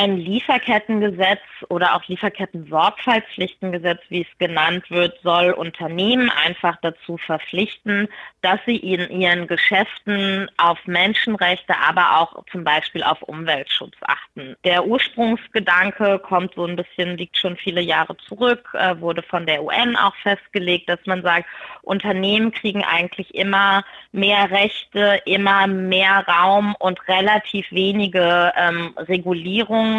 ein Lieferkettengesetz oder auch Lieferketten-Sorgfaltspflichtengesetz, wie es genannt wird, soll Unternehmen einfach dazu verpflichten, dass sie in ihren Geschäften auf Menschenrechte, aber auch zum Beispiel auf Umweltschutz achten. Der Ursprungsgedanke kommt so ein bisschen, liegt schon viele Jahre zurück, äh, wurde von der UN auch festgelegt, dass man sagt, Unternehmen kriegen eigentlich immer mehr Rechte, immer mehr Raum und relativ wenige ähm, Regulierungen.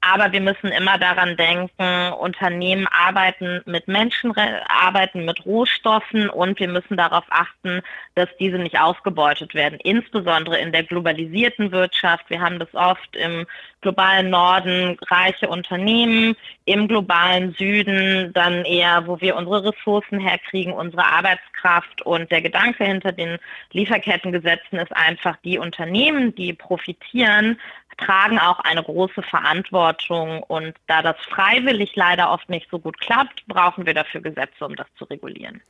Aber wir müssen immer daran denken, Unternehmen arbeiten mit Menschen, arbeiten mit Rohstoffen und wir müssen darauf achten, dass diese nicht ausgebeutet werden, insbesondere in der globalisierten Wirtschaft. Wir haben das oft im globalen Norden reiche Unternehmen, im globalen Süden dann eher, wo wir unsere Ressourcen herkriegen, unsere Arbeitskraft und der Gedanke hinter den Lieferkettengesetzen ist einfach, die Unternehmen, die profitieren, tragen auch eine große Verantwortung. Und da das freiwillig leider oft nicht so gut klappt, brauchen wir dafür Gesetze, um das zu regulieren.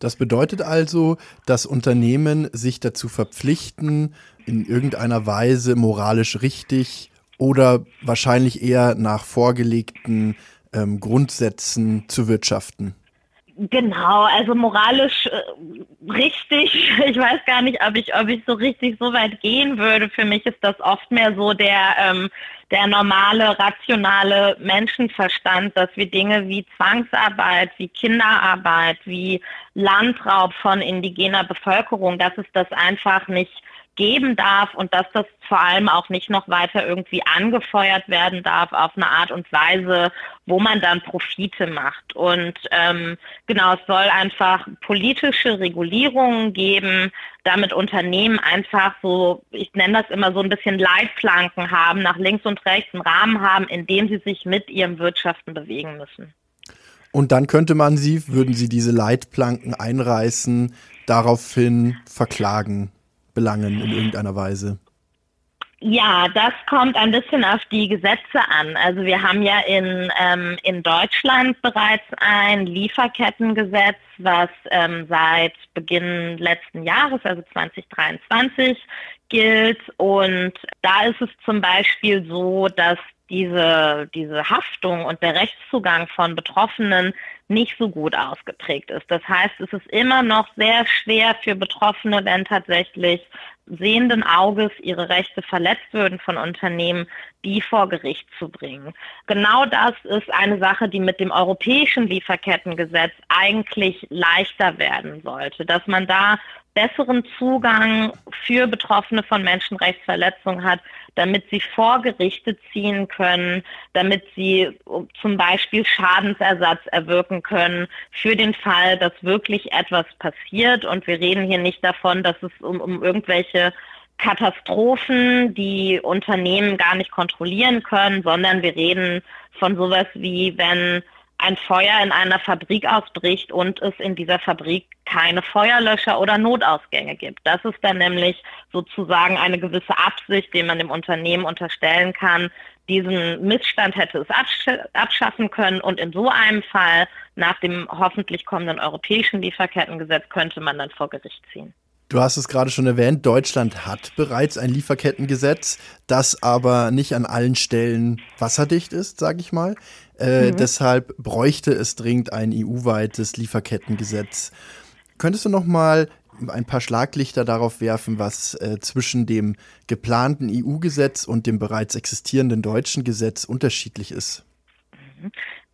Das bedeutet also, dass Unternehmen sich dazu verpflichten, in irgendeiner Weise moralisch richtig oder wahrscheinlich eher nach vorgelegten ähm, Grundsätzen zu wirtschaften. Genau, also moralisch äh, richtig. Ich weiß gar nicht, ob ich, ob ich so richtig so weit gehen würde. Für mich ist das oft mehr so der, ähm, der normale, rationale Menschenverstand, dass wir Dinge wie Zwangsarbeit, wie Kinderarbeit, wie Landraub von indigener Bevölkerung, dass es das einfach nicht geben darf und dass das vor allem auch nicht noch weiter irgendwie angefeuert werden darf auf eine Art und Weise, wo man dann Profite macht. Und ähm, genau, es soll einfach politische Regulierungen geben, damit Unternehmen einfach so, ich nenne das immer so ein bisschen Leitplanken haben, nach links und rechts einen Rahmen haben, in dem sie sich mit ihrem Wirtschaften bewegen müssen. Und dann könnte man sie, würden sie diese Leitplanken einreißen, daraufhin verklagen. Belangen in irgendeiner Weise? Ja, das kommt ein bisschen auf die Gesetze an. Also wir haben ja in, ähm, in Deutschland bereits ein Lieferkettengesetz, was ähm, seit Beginn letzten Jahres, also 2023, gilt. Und da ist es zum Beispiel so, dass diese, diese Haftung und der Rechtszugang von Betroffenen nicht so gut ausgeprägt ist. Das heißt, es ist immer noch sehr schwer für Betroffene, wenn tatsächlich sehenden Auges ihre Rechte verletzt würden von Unternehmen, die vor Gericht zu bringen. Genau das ist eine Sache, die mit dem europäischen Lieferkettengesetz eigentlich leichter werden sollte, dass man da besseren Zugang für Betroffene von Menschenrechtsverletzungen hat, damit sie vor Gerichte ziehen können, damit sie zum Beispiel Schadensersatz erwirken können für den Fall, dass wirklich etwas passiert. Und wir reden hier nicht davon, dass es um, um irgendwelche Katastrophen, die Unternehmen gar nicht kontrollieren können, sondern wir reden von sowas wie, wenn ein Feuer in einer Fabrik ausbricht und es in dieser Fabrik keine Feuerlöscher oder Notausgänge gibt. Das ist dann nämlich sozusagen eine gewisse Absicht, die man dem Unternehmen unterstellen kann. Diesen Missstand hätte es abschaffen können und in so einem Fall nach dem hoffentlich kommenden europäischen Lieferkettengesetz könnte man dann vor Gericht ziehen. Du hast es gerade schon erwähnt, Deutschland hat bereits ein Lieferkettengesetz, das aber nicht an allen Stellen wasserdicht ist, sage ich mal. Äh, mhm. Deshalb bräuchte es dringend ein EU-weites Lieferkettengesetz. Könntest du noch mal ein paar Schlaglichter darauf werfen, was äh, zwischen dem geplanten EU-Gesetz und dem bereits existierenden deutschen Gesetz unterschiedlich ist?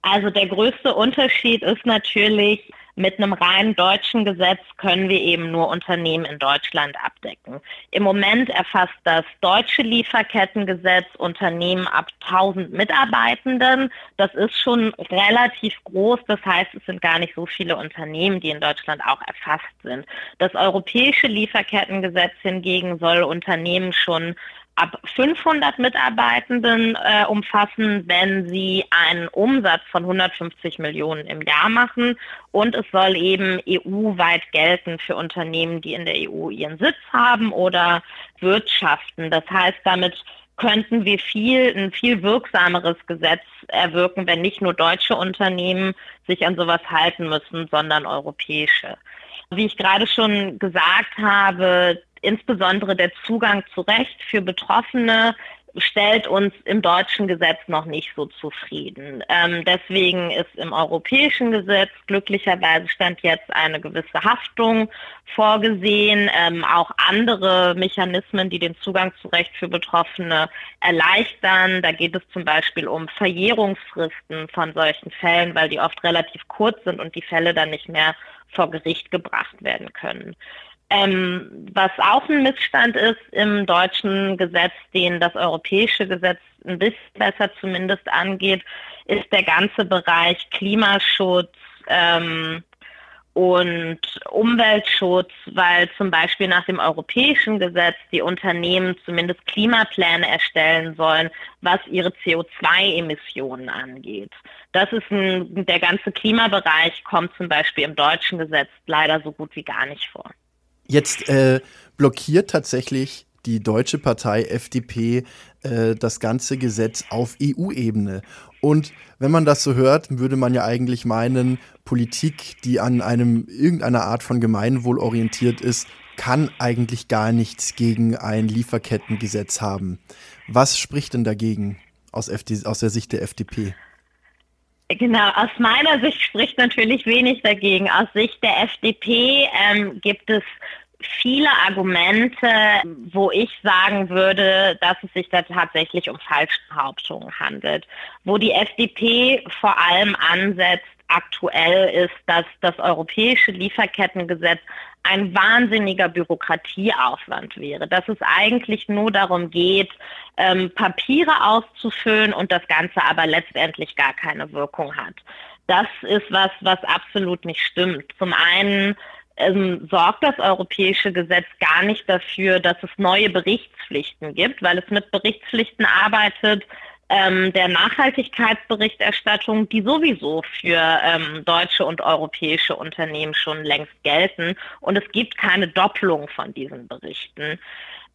Also der größte Unterschied ist natürlich, mit einem rein deutschen Gesetz können wir eben nur Unternehmen in Deutschland abdecken. Im Moment erfasst das deutsche Lieferkettengesetz Unternehmen ab 1000 Mitarbeitenden. Das ist schon relativ groß. Das heißt, es sind gar nicht so viele Unternehmen, die in Deutschland auch erfasst sind. Das europäische Lieferkettengesetz hingegen soll Unternehmen schon ab 500 Mitarbeitenden äh, umfassen, wenn sie einen Umsatz von 150 Millionen im Jahr machen. Und es soll eben EU-weit gelten für Unternehmen, die in der EU ihren Sitz haben oder wirtschaften. Das heißt, damit könnten wir viel, ein viel wirksameres Gesetz erwirken, wenn nicht nur deutsche Unternehmen sich an sowas halten müssen, sondern europäische. Wie ich gerade schon gesagt habe, insbesondere der Zugang zu Recht für Betroffene stellt uns im deutschen Gesetz noch nicht so zufrieden. Ähm, deswegen ist im europäischen Gesetz glücklicherweise stand jetzt eine gewisse Haftung vorgesehen, ähm, auch andere Mechanismen, die den Zugang zu Recht für Betroffene erleichtern. Da geht es zum Beispiel um Verjährungsfristen von solchen Fällen, weil die oft relativ kurz sind und die Fälle dann nicht mehr vor Gericht gebracht werden können. Ähm, was auch ein Missstand ist im deutschen Gesetz, den das europäische Gesetz ein bisschen besser zumindest angeht, ist der ganze Bereich Klimaschutz ähm, und Umweltschutz, weil zum Beispiel nach dem europäischen Gesetz die Unternehmen zumindest Klimapläne erstellen sollen, was ihre CO2-Emissionen angeht. Das ist ein, der ganze Klimabereich kommt zum Beispiel im deutschen Gesetz leider so gut wie gar nicht vor. Jetzt äh, blockiert tatsächlich die deutsche Partei FDP äh, das ganze Gesetz auf EU-Ebene. Und wenn man das so hört, würde man ja eigentlich meinen, Politik, die an einem irgendeiner Art von Gemeinwohl orientiert ist, kann eigentlich gar nichts gegen ein Lieferkettengesetz haben. Was spricht denn dagegen aus, FD, aus der Sicht der FDP? Genau, aus meiner Sicht spricht natürlich wenig dagegen. Aus Sicht der FDP ähm, gibt es viele Argumente, wo ich sagen würde, dass es sich da tatsächlich um Falschbehauptungen handelt. Wo die FDP vor allem ansetzt, aktuell ist, dass das europäische Lieferkettengesetz ein wahnsinniger Bürokratieaufwand wäre, dass es eigentlich nur darum geht, ähm, Papiere auszufüllen und das Ganze aber letztendlich gar keine Wirkung hat. Das ist was, was absolut nicht stimmt. Zum einen ähm, sorgt das europäische Gesetz gar nicht dafür, dass es neue Berichtspflichten gibt, weil es mit Berichtspflichten arbeitet, ähm, der Nachhaltigkeitsberichterstattung, die sowieso für ähm, deutsche und europäische Unternehmen schon längst gelten. Und es gibt keine Doppelung von diesen Berichten.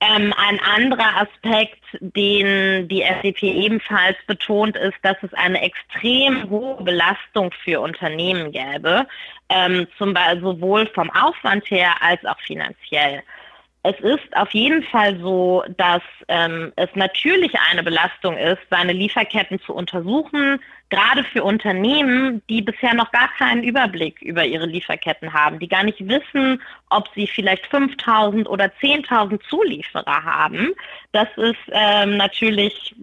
Ähm, ein anderer Aspekt, den die FDP ebenfalls betont, ist, dass es eine extrem hohe Belastung für Unternehmen gäbe, ähm, zum Beispiel sowohl vom Aufwand her als auch finanziell. Es ist auf jeden Fall so, dass ähm, es natürlich eine Belastung ist, seine Lieferketten zu untersuchen, gerade für Unternehmen, die bisher noch gar keinen Überblick über ihre Lieferketten haben, die gar nicht wissen, ob sie vielleicht 5000 oder 10.000 Zulieferer haben. Das ist ähm, natürlich,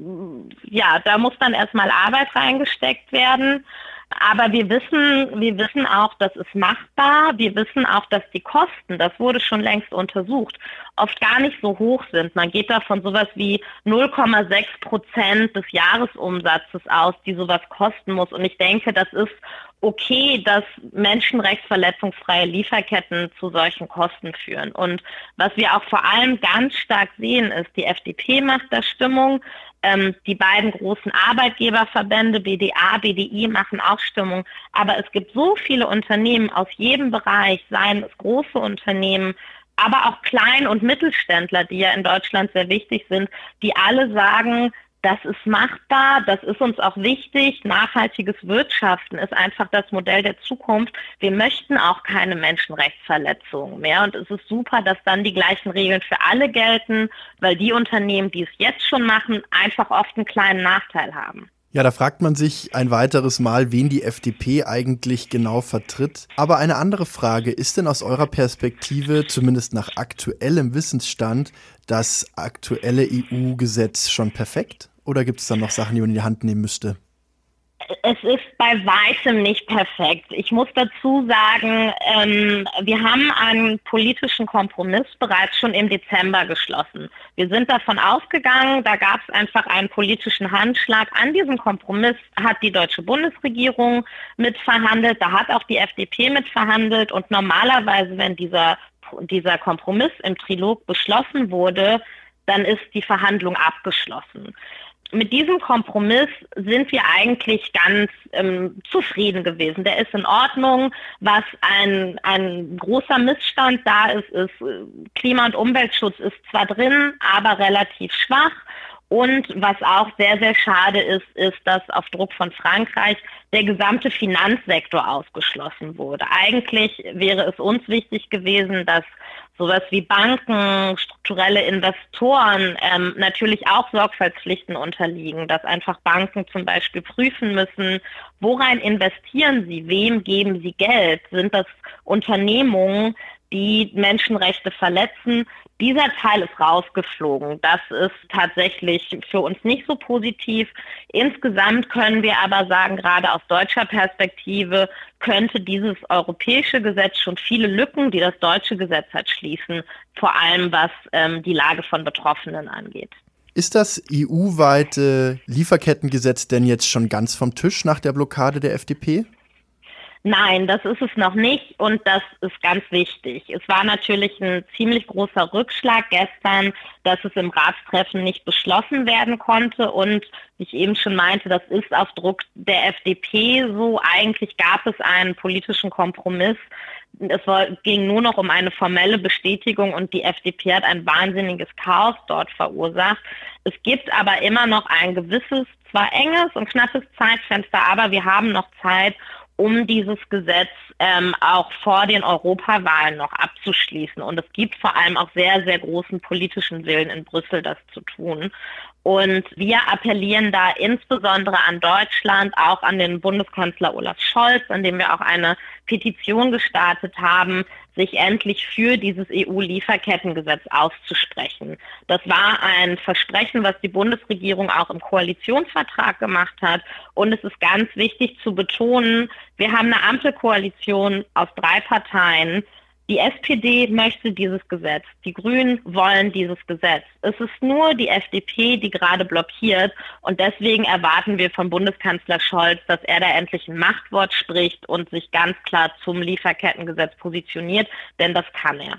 ja, da muss dann erstmal Arbeit reingesteckt werden. Aber wir wissen, wir wissen auch, das ist machbar. Wir wissen auch, dass die Kosten, das wurde schon längst untersucht, oft gar nicht so hoch sind. Man geht da von sowas wie 0,6 Prozent des Jahresumsatzes aus, die sowas kosten muss. Und ich denke, das ist okay, dass menschenrechtsverletzungsfreie Lieferketten zu solchen Kosten führen. Und was wir auch vor allem ganz stark sehen, ist, die FDP macht da Stimmung. Ähm, die beiden großen Arbeitgeberverbände, BDA, BDI, machen auch Stimmung. Aber es gibt so viele Unternehmen aus jedem Bereich, seien es große Unternehmen, aber auch Klein- und Mittelständler, die ja in Deutschland sehr wichtig sind, die alle sagen, das ist machbar, das ist uns auch wichtig. Nachhaltiges Wirtschaften ist einfach das Modell der Zukunft. Wir möchten auch keine Menschenrechtsverletzungen mehr. Und es ist super, dass dann die gleichen Regeln für alle gelten, weil die Unternehmen, die es jetzt schon machen, einfach oft einen kleinen Nachteil haben. Ja, da fragt man sich ein weiteres Mal, wen die FDP eigentlich genau vertritt. Aber eine andere Frage, ist denn aus eurer Perspektive, zumindest nach aktuellem Wissensstand, das aktuelle EU-Gesetz schon perfekt? Oder gibt es da noch Sachen, die man in die Hand nehmen müsste? Es ist bei weitem nicht perfekt. Ich muss dazu sagen, ähm, wir haben einen politischen Kompromiss bereits schon im Dezember geschlossen. Wir sind davon ausgegangen, da gab es einfach einen politischen Handschlag. An diesem Kompromiss hat die deutsche Bundesregierung mitverhandelt, da hat auch die FDP mitverhandelt und normalerweise, wenn dieser, dieser Kompromiss im Trilog beschlossen wurde, dann ist die Verhandlung abgeschlossen mit diesem Kompromiss sind wir eigentlich ganz ähm, zufrieden gewesen. Der ist in Ordnung. Was ein, ein großer Missstand da ist, ist, äh, Klima- und Umweltschutz ist zwar drin, aber relativ schwach. Und was auch sehr, sehr schade ist, ist, dass auf Druck von Frankreich der gesamte Finanzsektor ausgeschlossen wurde. Eigentlich wäre es uns wichtig gewesen, dass sowas wie Banken, strukturelle Investoren ähm, natürlich auch Sorgfaltspflichten unterliegen, dass einfach Banken zum Beispiel prüfen müssen, worein investieren sie, wem geben sie Geld, sind das Unternehmungen, die Menschenrechte verletzen. Dieser Teil ist rausgeflogen. Das ist tatsächlich für uns nicht so positiv. Insgesamt können wir aber sagen, gerade aus deutscher Perspektive könnte dieses europäische Gesetz schon viele Lücken, die das deutsche Gesetz hat, schließen, vor allem was ähm, die Lage von Betroffenen angeht. Ist das EU-weite Lieferkettengesetz denn jetzt schon ganz vom Tisch nach der Blockade der FDP? Nein, das ist es noch nicht und das ist ganz wichtig. Es war natürlich ein ziemlich großer Rückschlag gestern, dass es im Ratstreffen nicht beschlossen werden konnte und wie ich eben schon meinte, das ist auf Druck der FDP so. Eigentlich gab es einen politischen Kompromiss. Es war, ging nur noch um eine formelle Bestätigung und die FDP hat ein wahnsinniges Chaos dort verursacht. Es gibt aber immer noch ein gewisses, zwar enges und knappes Zeitfenster, aber wir haben noch Zeit, um dieses Gesetz ähm, auch vor den Europawahlen noch abzuschließen. Und es gibt vor allem auch sehr, sehr großen politischen Willen in Brüssel, das zu tun. Und wir appellieren da insbesondere an Deutschland, auch an den Bundeskanzler Olaf Scholz, an dem wir auch eine Petition gestartet haben, sich endlich für dieses EU-Lieferkettengesetz auszusprechen. Das war ein Versprechen, was die Bundesregierung auch im Koalitionsvertrag gemacht hat. Und es ist ganz wichtig zu betonen, wir haben eine Ampelkoalition aus drei Parteien, die SPD möchte dieses Gesetz. Die Grünen wollen dieses Gesetz. Es ist nur die FDP, die gerade blockiert. Und deswegen erwarten wir von Bundeskanzler Scholz, dass er da endlich ein Machtwort spricht und sich ganz klar zum Lieferkettengesetz positioniert. Denn das kann er.